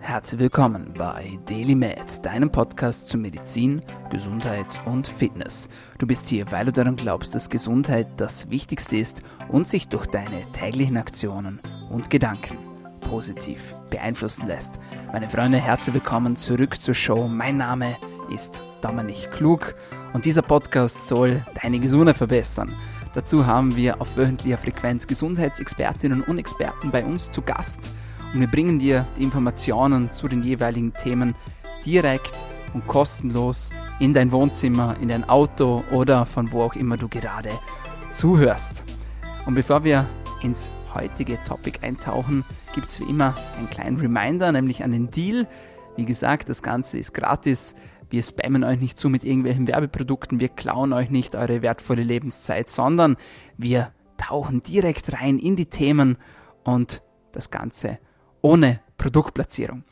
Herzlich willkommen bei DailyMed, deinem Podcast zu Medizin, Gesundheit und Fitness. Du bist hier, weil du daran glaubst, dass Gesundheit das Wichtigste ist und sich durch deine täglichen Aktionen und Gedanken positiv beeinflussen lässt. Meine Freunde, herzlich willkommen zurück zur Show. Mein Name ist Dominik Klug und dieser Podcast soll deine Gesundheit verbessern. Dazu haben wir auf wöchentlicher Frequenz Gesundheitsexpertinnen und Experten bei uns zu Gast und wir bringen dir die Informationen zu den jeweiligen Themen direkt und kostenlos in dein Wohnzimmer, in dein Auto oder von wo auch immer du gerade zuhörst. Und bevor wir ins heutige Topic eintauchen, gibt es wie immer einen kleinen Reminder, nämlich an den Deal. Wie gesagt, das Ganze ist gratis. Wir spammen euch nicht zu mit irgendwelchen Werbeprodukten, wir klauen euch nicht eure wertvolle Lebenszeit, sondern wir tauchen direkt rein in die Themen und das Ganze ohne Produktplatzierung.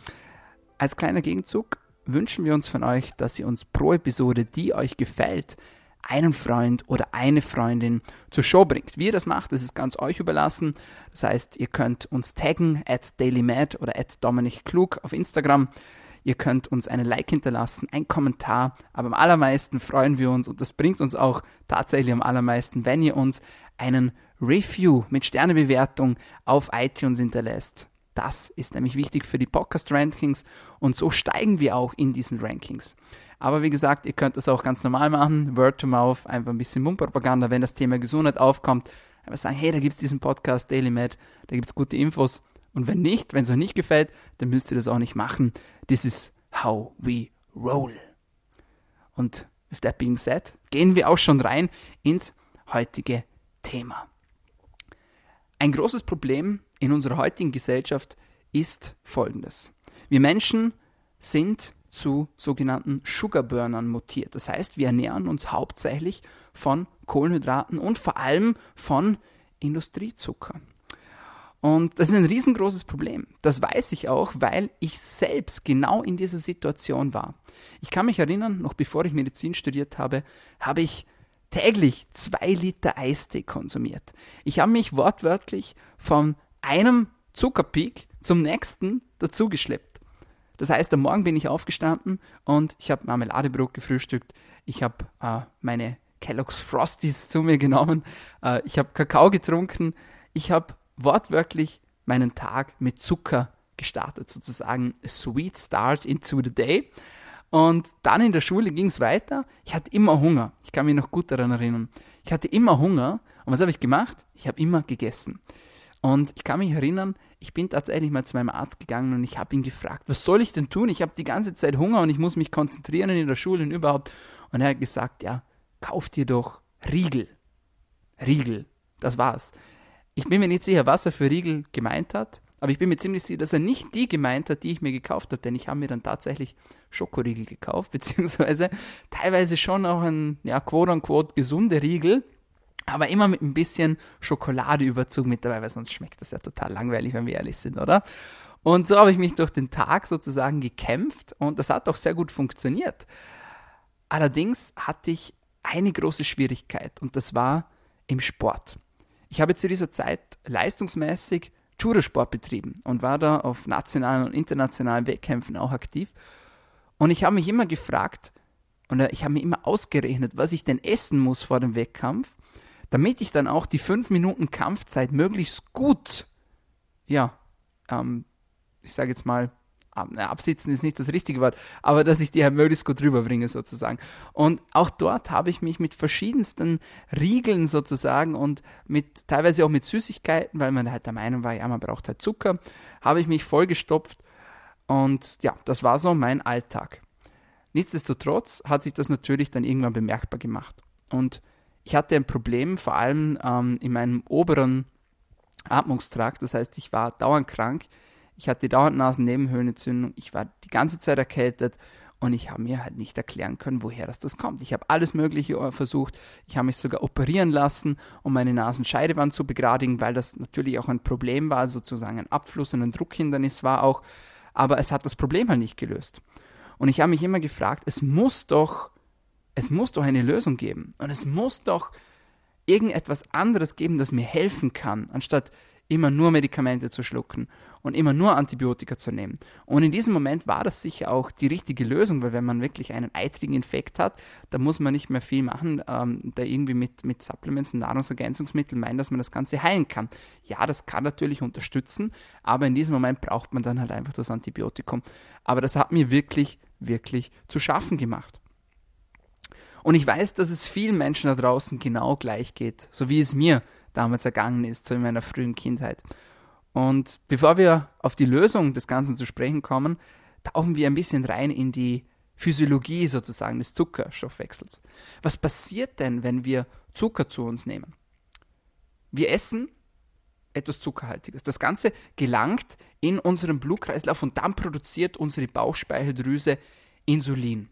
Als kleiner Gegenzug wünschen wir uns von euch, dass ihr uns pro Episode, die euch gefällt, einen Freund oder eine Freundin zur Show bringt. Wie ihr das macht, das ist ganz euch überlassen. Das heißt, ihr könnt uns taggen at dailymad oder at Dominik Klug auf Instagram. Ihr könnt uns einen Like hinterlassen, einen Kommentar, aber am allermeisten freuen wir uns und das bringt uns auch tatsächlich am allermeisten, wenn ihr uns einen Review mit Sternebewertung auf iTunes hinterlässt. Das ist nämlich wichtig für die Podcast-Rankings und so steigen wir auch in diesen Rankings. Aber wie gesagt, ihr könnt das auch ganz normal machen, Word to Mouth, einfach ein bisschen Mundpropaganda, wenn das Thema Gesundheit aufkommt. Einfach sagen, hey, da gibt es diesen Podcast Daily Med, da gibt es gute Infos. Und wenn nicht, wenn es euch nicht gefällt, dann müsst ihr das auch nicht machen. This is how we roll. Und with that being said, gehen wir auch schon rein ins heutige Thema. Ein großes Problem in unserer heutigen Gesellschaft ist folgendes. Wir Menschen sind zu sogenannten Sugarburnern mutiert. Das heißt, wir ernähren uns hauptsächlich von Kohlenhydraten und vor allem von Industriezucker. Und das ist ein riesengroßes Problem. Das weiß ich auch, weil ich selbst genau in dieser Situation war. Ich kann mich erinnern, noch bevor ich Medizin studiert habe, habe ich täglich zwei Liter Eistee konsumiert. Ich habe mich wortwörtlich von einem Zuckerpeak zum nächsten dazugeschleppt. Das heißt, am Morgen bin ich aufgestanden und ich habe Marmeladebrot gefrühstückt. Ich habe äh, meine Kellogg's Frosties zu mir genommen. Äh, ich habe Kakao getrunken. Ich habe wortwörtlich meinen Tag mit Zucker gestartet, sozusagen a sweet start into the day. Und dann in der Schule ging es weiter. Ich hatte immer Hunger. Ich kann mich noch gut daran erinnern. Ich hatte immer Hunger. Und was habe ich gemacht? Ich habe immer gegessen. Und ich kann mich erinnern, ich bin tatsächlich mal zu meinem Arzt gegangen und ich habe ihn gefragt, was soll ich denn tun? Ich habe die ganze Zeit Hunger und ich muss mich konzentrieren in der Schule und überhaupt. Und er hat gesagt, ja, kauf dir doch Riegel. Riegel, das war's. Ich bin mir nicht sicher, was er für Riegel gemeint hat, aber ich bin mir ziemlich sicher, dass er nicht die gemeint hat, die ich mir gekauft habe, denn ich habe mir dann tatsächlich Schokoriegel gekauft, beziehungsweise teilweise schon auch ein, ja, quote unquote gesunde Riegel, aber immer mit ein bisschen Schokoladeüberzug mit dabei, weil sonst schmeckt das ja total langweilig, wenn wir ehrlich sind, oder? Und so habe ich mich durch den Tag sozusagen gekämpft und das hat auch sehr gut funktioniert. Allerdings hatte ich eine große Schwierigkeit und das war im Sport. Ich habe zu dieser Zeit leistungsmäßig Judosport betrieben und war da auf nationalen und internationalen Wettkämpfen auch aktiv. Und ich habe mich immer gefragt und ich habe mir immer ausgerechnet, was ich denn essen muss vor dem Wettkampf, damit ich dann auch die fünf Minuten Kampfzeit möglichst gut, ja, ähm, ich sage jetzt mal, absitzen ist nicht das richtige Wort, aber dass ich die halt möglichst gut rüberbringe sozusagen. Und auch dort habe ich mich mit verschiedensten Riegeln sozusagen und mit teilweise auch mit Süßigkeiten, weil man halt der Meinung war, ja, man braucht halt Zucker, habe ich mich vollgestopft und ja, das war so mein Alltag. Nichtsdestotrotz hat sich das natürlich dann irgendwann bemerkbar gemacht. Und ich hatte ein Problem, vor allem ähm, in meinem oberen Atmungstrakt. Das heißt, ich war dauernd krank. Ich hatte dauernd Nasennebenhöhlenentzündung. Ich war die ganze Zeit erkältet und ich habe mir halt nicht erklären können, woher das, das kommt. Ich habe alles Mögliche äh, versucht. Ich habe mich sogar operieren lassen, um meine Nasenscheidewand zu begradigen, weil das natürlich auch ein Problem war, sozusagen ein Abfluss und ein Druckhindernis war auch. Aber es hat das Problem halt nicht gelöst. Und ich habe mich immer gefragt, es muss doch es muss doch eine Lösung geben. Und es muss doch irgendetwas anderes geben, das mir helfen kann, anstatt immer nur Medikamente zu schlucken und immer nur Antibiotika zu nehmen. Und in diesem Moment war das sicher auch die richtige Lösung, weil wenn man wirklich einen eitrigen Infekt hat, dann muss man nicht mehr viel machen, ähm, da irgendwie mit, mit Supplements und Nahrungsergänzungsmitteln meinen, dass man das Ganze heilen kann. Ja, das kann natürlich unterstützen, aber in diesem Moment braucht man dann halt einfach das Antibiotikum. Aber das hat mir wirklich, wirklich zu schaffen gemacht. Und ich weiß, dass es vielen Menschen da draußen genau gleich geht, so wie es mir damals ergangen ist, so in meiner frühen Kindheit. Und bevor wir auf die Lösung des Ganzen zu sprechen kommen, tauchen wir ein bisschen rein in die Physiologie sozusagen des Zuckerstoffwechsels. Was passiert denn, wenn wir Zucker zu uns nehmen? Wir essen etwas Zuckerhaltiges. Das Ganze gelangt in unseren Blutkreislauf und dann produziert unsere Bauchspeicheldrüse Insulin.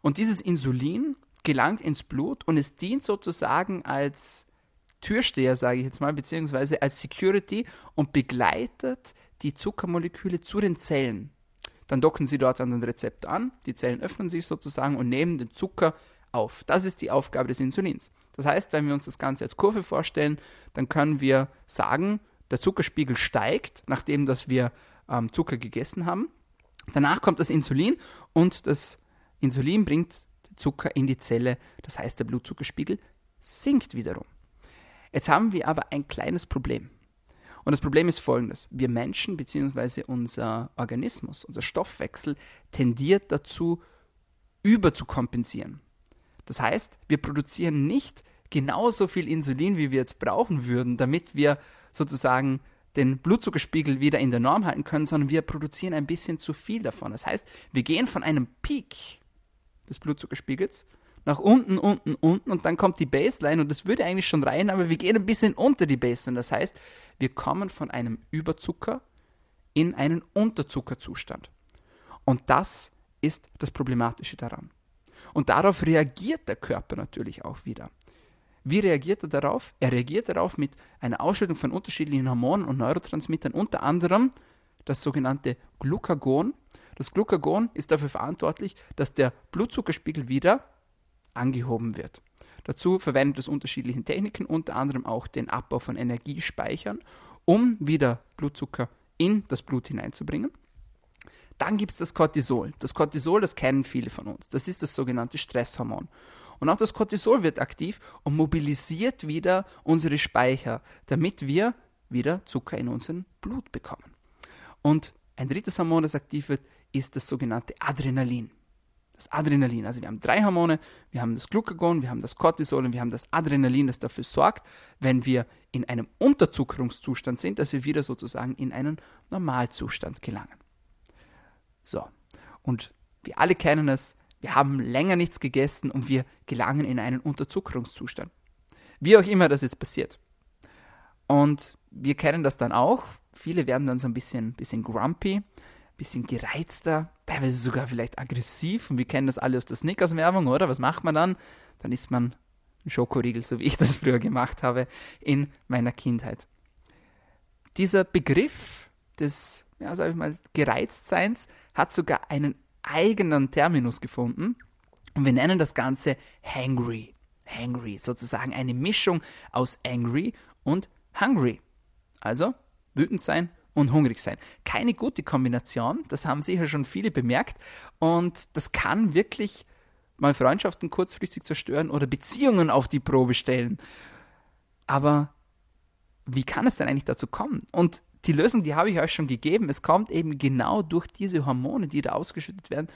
Und dieses Insulin gelangt ins Blut und es dient sozusagen als Türsteher, sage ich jetzt mal, beziehungsweise als Security und begleitet die Zuckermoleküle zu den Zellen. Dann docken sie dort an den Rezeptor an, die Zellen öffnen sich sozusagen und nehmen den Zucker auf. Das ist die Aufgabe des Insulins. Das heißt, wenn wir uns das Ganze als Kurve vorstellen, dann können wir sagen, der Zuckerspiegel steigt, nachdem dass wir ähm, Zucker gegessen haben. Danach kommt das Insulin und das Insulin bringt Zucker in die Zelle. Das heißt, der Blutzuckerspiegel sinkt wiederum. Jetzt haben wir aber ein kleines Problem. Und das Problem ist folgendes. Wir Menschen bzw. unser Organismus, unser Stoffwechsel tendiert dazu, überzukompensieren. Das heißt, wir produzieren nicht genauso viel Insulin, wie wir jetzt brauchen würden, damit wir sozusagen den Blutzuckerspiegel wieder in der Norm halten können, sondern wir produzieren ein bisschen zu viel davon. Das heißt, wir gehen von einem Peak des Blutzuckerspiegels nach unten, unten, unten und dann kommt die Baseline und das würde eigentlich schon rein, aber wir gehen ein bisschen unter die Baseline. Das heißt, wir kommen von einem Überzucker in einen Unterzuckerzustand. Und das ist das Problematische daran. Und darauf reagiert der Körper natürlich auch wieder. Wie reagiert er darauf? Er reagiert darauf mit einer Ausschüttung von unterschiedlichen Hormonen und Neurotransmittern, unter anderem das sogenannte Glucagon, das Glucagon ist dafür verantwortlich, dass der Blutzuckerspiegel wieder angehoben wird. Dazu verwendet es unterschiedliche Techniken, unter anderem auch den Abbau von Energiespeichern, um wieder Blutzucker in das Blut hineinzubringen. Dann gibt es das Cortisol. Das Cortisol, das kennen viele von uns. Das ist das sogenannte Stresshormon. Und auch das Cortisol wird aktiv und mobilisiert wieder unsere Speicher, damit wir wieder Zucker in unserem Blut bekommen. Und ein drittes Hormon, das aktiv wird, ist das sogenannte Adrenalin. Das Adrenalin, also wir haben drei Hormone, wir haben das Glucagon, wir haben das Cortisol und wir haben das Adrenalin, das dafür sorgt, wenn wir in einem Unterzuckerungszustand sind, dass wir wieder sozusagen in einen Normalzustand gelangen. So, und wir alle kennen es, wir haben länger nichts gegessen und wir gelangen in einen Unterzuckerungszustand. Wie auch immer das jetzt passiert. Und wir kennen das dann auch. Viele werden dann so ein bisschen, bisschen grumpy, bisschen gereizter, teilweise sogar vielleicht aggressiv. Und wir kennen das alle aus der Snickers-Werbung, oder? Was macht man dann? Dann isst man einen Schokoriegel, so wie ich das früher gemacht habe in meiner Kindheit. Dieser Begriff des, ja, sag ich mal, Gereiztseins hat sogar einen eigenen Terminus gefunden. Und wir nennen das Ganze Hangry. Hangry, sozusagen eine Mischung aus Angry und Hungry. Also wütend sein und hungrig sein. Keine gute Kombination, das haben sicher schon viele bemerkt und das kann wirklich mal Freundschaften kurzfristig zerstören oder Beziehungen auf die Probe stellen. Aber wie kann es denn eigentlich dazu kommen? Und die Lösung, die habe ich euch schon gegeben. Es kommt eben genau durch diese Hormone, die da ausgeschüttet werden,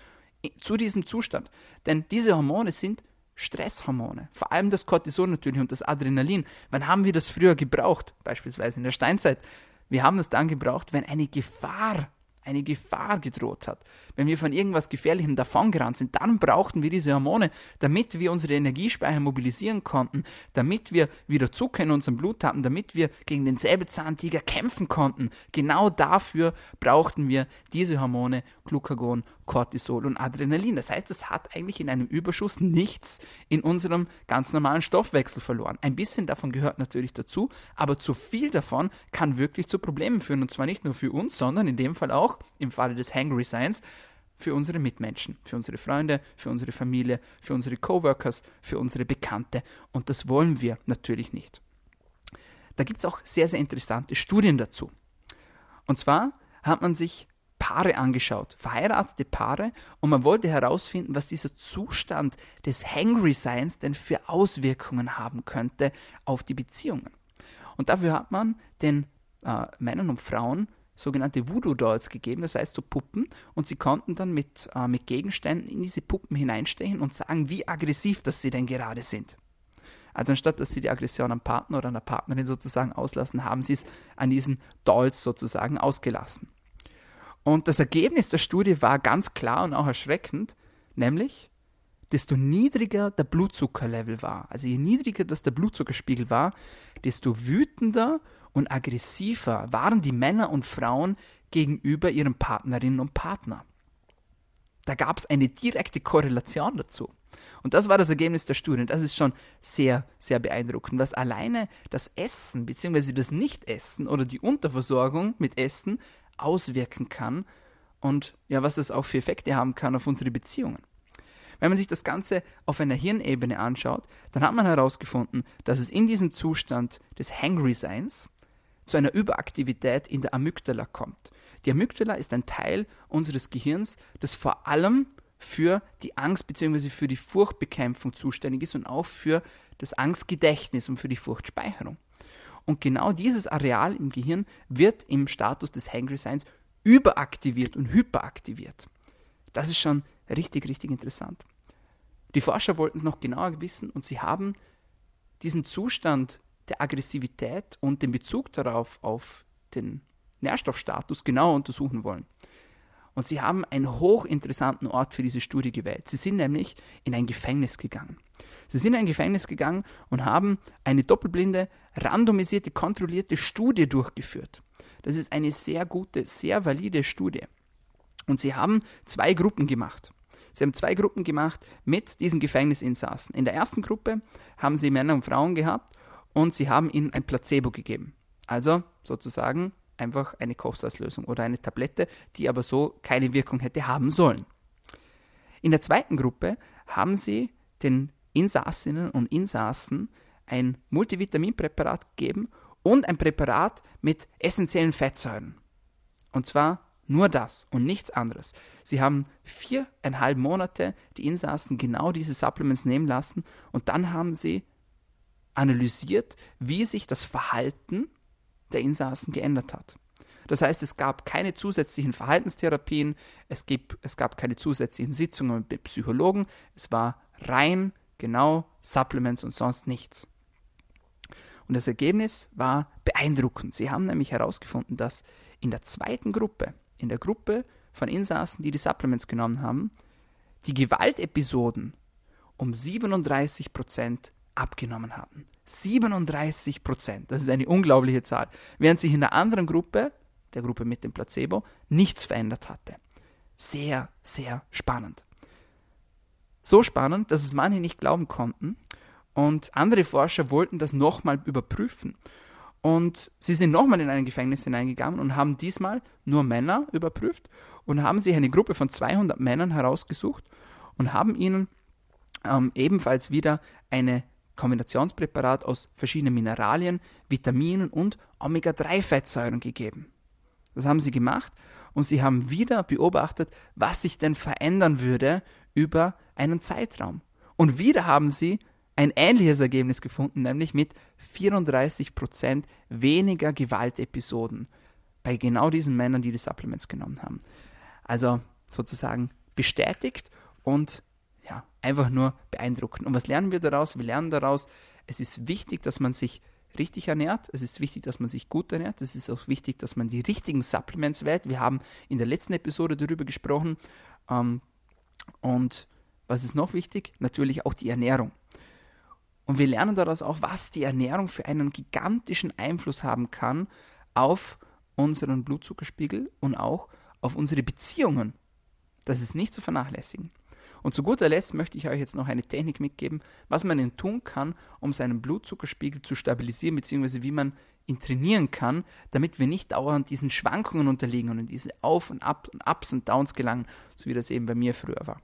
zu diesem Zustand. Denn diese Hormone sind Stresshormone, vor allem das Cortisol natürlich und das Adrenalin. Wann haben wir das früher gebraucht? Beispielsweise in der Steinzeit. Wir haben das dann gebraucht, wenn eine Gefahr eine Gefahr gedroht hat, wenn wir von irgendwas Gefährlichem davongerannt sind, dann brauchten wir diese Hormone, damit wir unsere Energiespeicher mobilisieren konnten, damit wir wieder Zucker in unserem Blut hatten, damit wir gegen den Säbelzahntiger kämpfen konnten. Genau dafür brauchten wir diese Hormone Glucagon, Cortisol und Adrenalin. Das heißt, es hat eigentlich in einem Überschuss nichts in unserem ganz normalen Stoffwechsel verloren. Ein bisschen davon gehört natürlich dazu, aber zu viel davon kann wirklich zu Problemen führen und zwar nicht nur für uns, sondern in dem Fall auch im Falle des Hangry Seins für unsere Mitmenschen, für unsere Freunde, für unsere Familie, für unsere Coworkers, für unsere Bekannte. Und das wollen wir natürlich nicht. Da gibt es auch sehr, sehr interessante Studien dazu. Und zwar hat man sich Paare angeschaut, verheiratete Paare, und man wollte herausfinden, was dieser Zustand des Hangry-Seins denn für Auswirkungen haben könnte auf die Beziehungen. Und dafür hat man den äh, Männern und Frauen sogenannte Voodoo-Dolls gegeben, das heißt so Puppen, und sie konnten dann mit, äh, mit Gegenständen in diese Puppen hineinstechen und sagen, wie aggressiv das sie denn gerade sind. Also anstatt dass sie die Aggression am Partner oder an der Partnerin sozusagen auslassen, haben sie es an diesen Dolls sozusagen ausgelassen. Und das Ergebnis der Studie war ganz klar und auch erschreckend, nämlich, desto niedriger der Blutzuckerlevel war, also je niedriger das der Blutzuckerspiegel war, desto wütender und aggressiver waren die Männer und Frauen gegenüber ihren Partnerinnen und Partner. Da gab es eine direkte Korrelation dazu. Und das war das Ergebnis der Studie. Und das ist schon sehr, sehr beeindruckend, was alleine das Essen bzw. das Nichtessen oder die Unterversorgung mit Essen auswirken kann und ja, was es auch für Effekte haben kann auf unsere Beziehungen. Wenn man sich das Ganze auf einer Hirnebene anschaut, dann hat man herausgefunden, dass es in diesem Zustand des Hangry-Seins zu einer Überaktivität in der Amygdala kommt. Die Amygdala ist ein Teil unseres Gehirns, das vor allem für die Angst bzw. für die Furchtbekämpfung zuständig ist und auch für das Angstgedächtnis und für die Furchtspeicherung. Und genau dieses Areal im Gehirn wird im Status des Hangry Seins überaktiviert und hyperaktiviert. Das ist schon richtig, richtig interessant. Die Forscher wollten es noch genauer wissen und sie haben diesen Zustand der Aggressivität und den Bezug darauf auf den Nährstoffstatus genau untersuchen wollen. Und sie haben einen hochinteressanten Ort für diese Studie gewählt. Sie sind nämlich in ein Gefängnis gegangen. Sie sind in ein Gefängnis gegangen und haben eine doppelblinde, randomisierte, kontrollierte Studie durchgeführt. Das ist eine sehr gute, sehr valide Studie. Und sie haben zwei Gruppen gemacht. Sie haben zwei Gruppen gemacht mit diesen Gefängnisinsassen. In der ersten Gruppe haben sie Männer und Frauen gehabt und sie haben ihnen ein Placebo gegeben. Also sozusagen einfach eine Kochsalzlösung oder eine Tablette, die aber so keine Wirkung hätte haben sollen. In der zweiten Gruppe haben sie den Insassinnen und Insassen ein Multivitaminpräparat gegeben und ein Präparat mit essentiellen Fettsäuren. Und zwar nur das und nichts anderes. Sie haben viereinhalb Monate die Insassen genau diese Supplements nehmen lassen und dann haben sie analysiert, wie sich das Verhalten der Insassen geändert hat. Das heißt, es gab keine zusätzlichen Verhaltenstherapien, es, gibt, es gab keine zusätzlichen Sitzungen mit Psychologen, es war rein genau Supplements und sonst nichts. Und das Ergebnis war beeindruckend. Sie haben nämlich herausgefunden, dass in der zweiten Gruppe, in der Gruppe von Insassen, die die Supplements genommen haben, die Gewaltepisoden um 37 Prozent abgenommen hatten. 37 Prozent. Das ist eine unglaubliche Zahl. Während sich in der anderen Gruppe, der Gruppe mit dem Placebo, nichts verändert hatte. Sehr, sehr spannend. So spannend, dass es manche nicht glauben konnten. Und andere Forscher wollten das nochmal überprüfen. Und sie sind nochmal in ein Gefängnis hineingegangen und haben diesmal nur Männer überprüft und haben sich eine Gruppe von 200 Männern herausgesucht und haben ihnen ähm, ebenfalls wieder eine Kombinationspräparat aus verschiedenen Mineralien, Vitaminen und Omega-3-Fettsäuren gegeben. Das haben sie gemacht und sie haben wieder beobachtet, was sich denn verändern würde über einen Zeitraum. Und wieder haben sie ein ähnliches Ergebnis gefunden, nämlich mit 34% weniger Gewaltepisoden bei genau diesen Männern, die die Supplements genommen haben. Also sozusagen bestätigt und ja, einfach nur beeindruckend. Und was lernen wir daraus? Wir lernen daraus, es ist wichtig, dass man sich richtig ernährt. Es ist wichtig, dass man sich gut ernährt. Es ist auch wichtig, dass man die richtigen Supplements wählt. Wir haben in der letzten Episode darüber gesprochen. Ähm, und was ist noch wichtig? Natürlich auch die Ernährung. Und wir lernen daraus auch, was die Ernährung für einen gigantischen Einfluss haben kann auf unseren Blutzuckerspiegel und auch auf unsere Beziehungen. Das ist nicht zu vernachlässigen. Und zu guter Letzt möchte ich euch jetzt noch eine Technik mitgeben, was man denn tun kann, um seinen Blutzuckerspiegel zu stabilisieren, beziehungsweise wie man ihn trainieren kann, damit wir nicht dauernd diesen Schwankungen unterliegen und in diese Auf und Ab und Ups und Downs gelangen, so wie das eben bei mir früher war.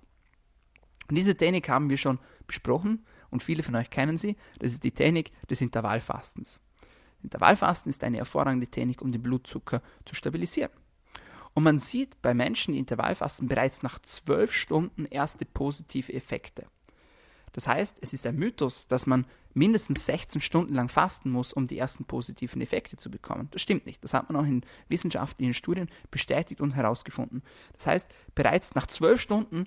Und diese Technik haben wir schon besprochen und viele von euch kennen sie. Das ist die Technik des Intervallfastens. Intervallfasten ist eine hervorragende Technik, um den Blutzucker zu stabilisieren. Und man sieht bei Menschen, die Intervallfasten bereits nach zwölf Stunden erste positive Effekte. Das heißt, es ist ein Mythos, dass man mindestens 16 Stunden lang fasten muss, um die ersten positiven Effekte zu bekommen. Das stimmt nicht. Das hat man auch in wissenschaftlichen Studien bestätigt und herausgefunden. Das heißt, bereits nach zwölf Stunden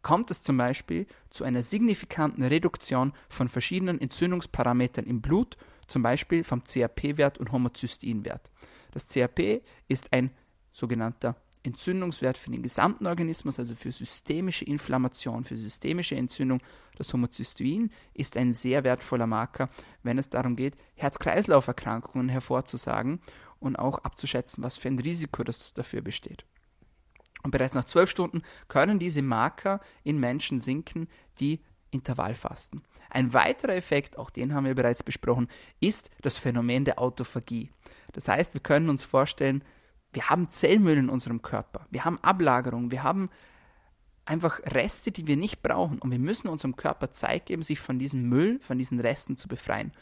kommt es zum Beispiel zu einer signifikanten Reduktion von verschiedenen Entzündungsparametern im Blut, zum Beispiel vom CRP-Wert und Homozysteinwert. Das CRP ist ein sogenannter Entzündungswert für den gesamten Organismus, also für systemische Inflammation, für systemische Entzündung. Das Homozystein ist ein sehr wertvoller Marker, wenn es darum geht, Herz-Kreislauf-Erkrankungen hervorzusagen und auch abzuschätzen, was für ein Risiko das dafür besteht. Und bereits nach zwölf Stunden können diese Marker in Menschen sinken, die Intervallfasten. Ein weiterer Effekt, auch den haben wir bereits besprochen, ist das Phänomen der Autophagie. Das heißt, wir können uns vorstellen, wir haben Zellmüll in unserem Körper, wir haben Ablagerung, wir haben einfach Reste, die wir nicht brauchen und wir müssen unserem Körper Zeit geben, sich von diesem Müll, von diesen Resten zu befreien.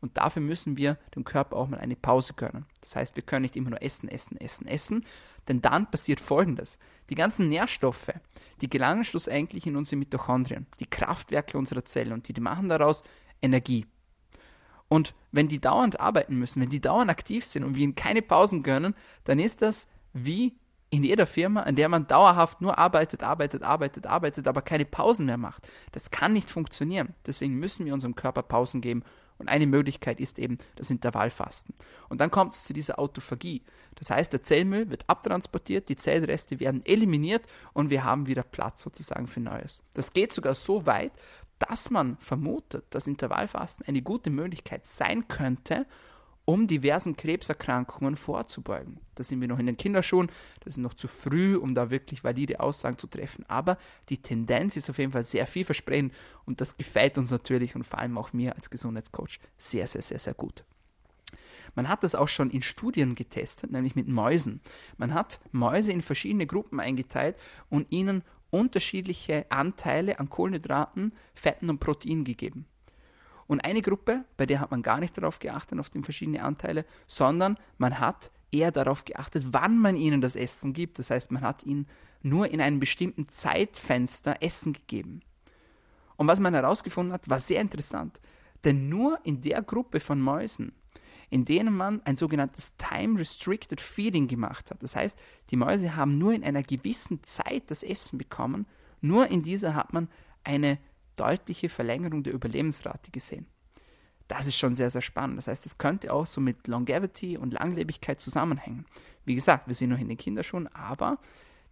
Und dafür müssen wir dem Körper auch mal eine Pause gönnen. Das heißt, wir können nicht immer nur essen, essen, essen, essen, denn dann passiert Folgendes. Die ganzen Nährstoffe, die gelangen schlussendlich in unsere Mitochondrien, die Kraftwerke unserer Zelle und die, die machen daraus Energie. Und wenn die dauernd arbeiten müssen, wenn die dauernd aktiv sind und wir ihnen keine Pausen gönnen, dann ist das wie in jeder Firma, in der man dauerhaft nur arbeitet, arbeitet, arbeitet, arbeitet, aber keine Pausen mehr macht. Das kann nicht funktionieren. Deswegen müssen wir unserem Körper Pausen geben. Und eine Möglichkeit ist eben das Intervallfasten. Und dann kommt es zu dieser Autophagie. Das heißt, der Zellmüll wird abtransportiert, die Zellreste werden eliminiert und wir haben wieder Platz sozusagen für Neues. Das geht sogar so weit, dass man vermutet, dass Intervallfasten eine gute Möglichkeit sein könnte, um diversen Krebserkrankungen vorzubeugen. Da sind wir noch in den Kinderschuhen, das ist noch zu früh, um da wirklich valide Aussagen zu treffen, aber die Tendenz ist auf jeden Fall sehr vielversprechend und das gefällt uns natürlich und vor allem auch mir als Gesundheitscoach sehr, sehr, sehr, sehr gut. Man hat das auch schon in Studien getestet, nämlich mit Mäusen. Man hat Mäuse in verschiedene Gruppen eingeteilt und ihnen unterschiedliche Anteile an Kohlenhydraten, Fetten und Proteinen gegeben. Und eine Gruppe, bei der hat man gar nicht darauf geachtet, auf die verschiedenen Anteile, sondern man hat eher darauf geachtet, wann man ihnen das Essen gibt. Das heißt, man hat ihnen nur in einem bestimmten Zeitfenster Essen gegeben. Und was man herausgefunden hat, war sehr interessant. Denn nur in der Gruppe von Mäusen, in denen man ein sogenanntes Time-Restricted Feeding gemacht hat. Das heißt, die Mäuse haben nur in einer gewissen Zeit das Essen bekommen, nur in dieser hat man eine deutliche Verlängerung der Überlebensrate gesehen. Das ist schon sehr, sehr spannend. Das heißt, es könnte auch so mit Longevity und Langlebigkeit zusammenhängen. Wie gesagt, wir sind noch in den Kinderschuhen, aber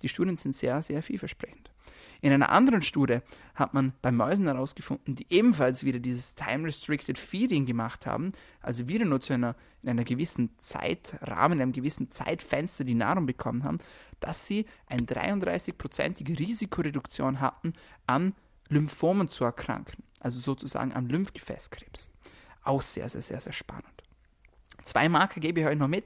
die Studien sind sehr, sehr vielversprechend. In einer anderen Studie hat man bei Mäusen herausgefunden, die ebenfalls wieder dieses Time-Restricted Feeding gemacht haben, also wieder nur zu einer, in einer gewissen Zeitrahmen, in einem gewissen Zeitfenster die Nahrung bekommen haben, dass sie eine 33-prozentige Risikoreduktion hatten, an Lymphomen zu erkranken, also sozusagen am Lymphgefäßkrebs. Auch sehr, sehr, sehr, sehr spannend. Zwei Marker gebe ich euch noch mit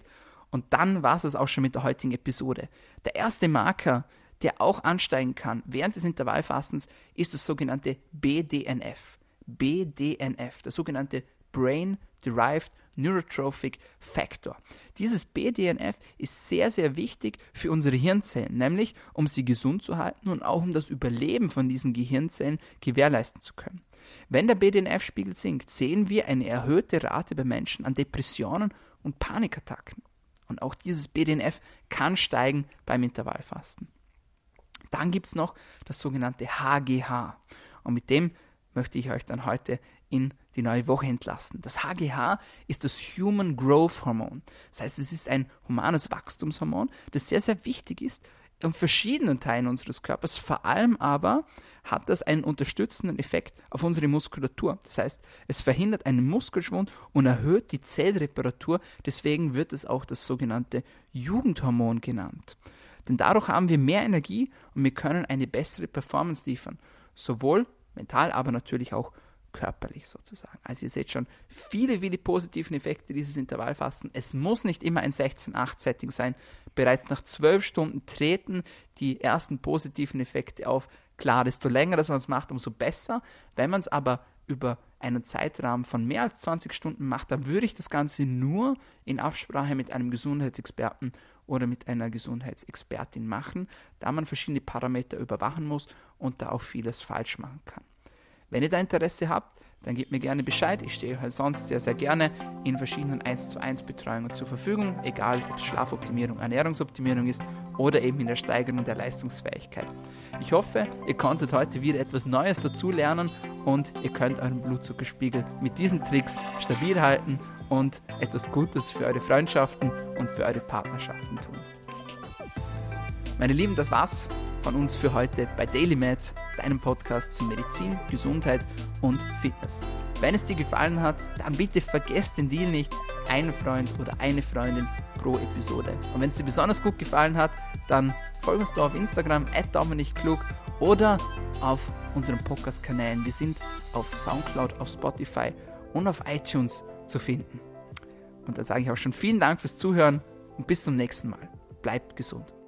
und dann war es auch schon mit der heutigen Episode. Der erste Marker der auch ansteigen kann während des Intervallfastens, ist das sogenannte BDNF. BDNF, der sogenannte Brain Derived Neurotrophic Factor. Dieses BDNF ist sehr, sehr wichtig für unsere Hirnzellen, nämlich um sie gesund zu halten und auch um das Überleben von diesen Gehirnzellen gewährleisten zu können. Wenn der BDNF-Spiegel sinkt, sehen wir eine erhöhte Rate bei Menschen an Depressionen und Panikattacken. Und auch dieses BDNF kann steigen beim Intervallfasten. Dann gibt es noch das sogenannte HGH. Und mit dem möchte ich euch dann heute in die neue Woche entlassen. Das HGH ist das Human Growth Hormon. Das heißt, es ist ein humanes Wachstumshormon, das sehr, sehr wichtig ist in verschiedenen Teilen unseres Körpers. Vor allem aber hat das einen unterstützenden Effekt auf unsere Muskulatur. Das heißt, es verhindert einen Muskelschwund und erhöht die Zellreparatur. Deswegen wird es auch das sogenannte Jugendhormon genannt. Denn dadurch haben wir mehr Energie und wir können eine bessere Performance liefern. Sowohl mental, aber natürlich auch körperlich sozusagen. Also ihr seht schon viele, viele positiven Effekte dieses Intervallfasten. Es muss nicht immer ein 16-8-Setting sein. Bereits nach 12 Stunden treten die ersten positiven Effekte auf. Klar, desto länger das man es macht, umso besser. Wenn man es aber über einen Zeitrahmen von mehr als 20 Stunden macht, dann würde ich das Ganze nur in Absprache mit einem Gesundheitsexperten oder mit einer Gesundheitsexpertin machen, da man verschiedene Parameter überwachen muss und da auch vieles falsch machen kann. Wenn ihr da Interesse habt, dann gebt mir gerne Bescheid. Ich stehe halt sonst sehr, sehr gerne in verschiedenen 1 zu 1 Betreuungen zur Verfügung, egal ob es Schlafoptimierung, Ernährungsoptimierung ist oder eben in der Steigerung der Leistungsfähigkeit. Ich hoffe, ihr konntet heute wieder etwas Neues dazu lernen und ihr könnt euren Blutzuckerspiegel mit diesen Tricks stabil halten und etwas Gutes für eure Freundschaften und für eure Partnerschaften tun. Meine Lieben, das war's von uns für heute bei DailyMed, deinem Podcast zu Medizin, Gesundheit und Fitness. Wenn es dir gefallen hat, dann bitte vergesst den Deal nicht, einen Freund oder eine Freundin pro Episode. Und wenn es dir besonders gut gefallen hat, dann folg uns doch auf Instagram at Klug oder auf unseren Podcast-Kanälen. Wir sind auf Soundcloud, auf Spotify und auf iTunes zu finden. Und dann sage ich auch schon vielen Dank fürs Zuhören und bis zum nächsten Mal. Bleibt gesund.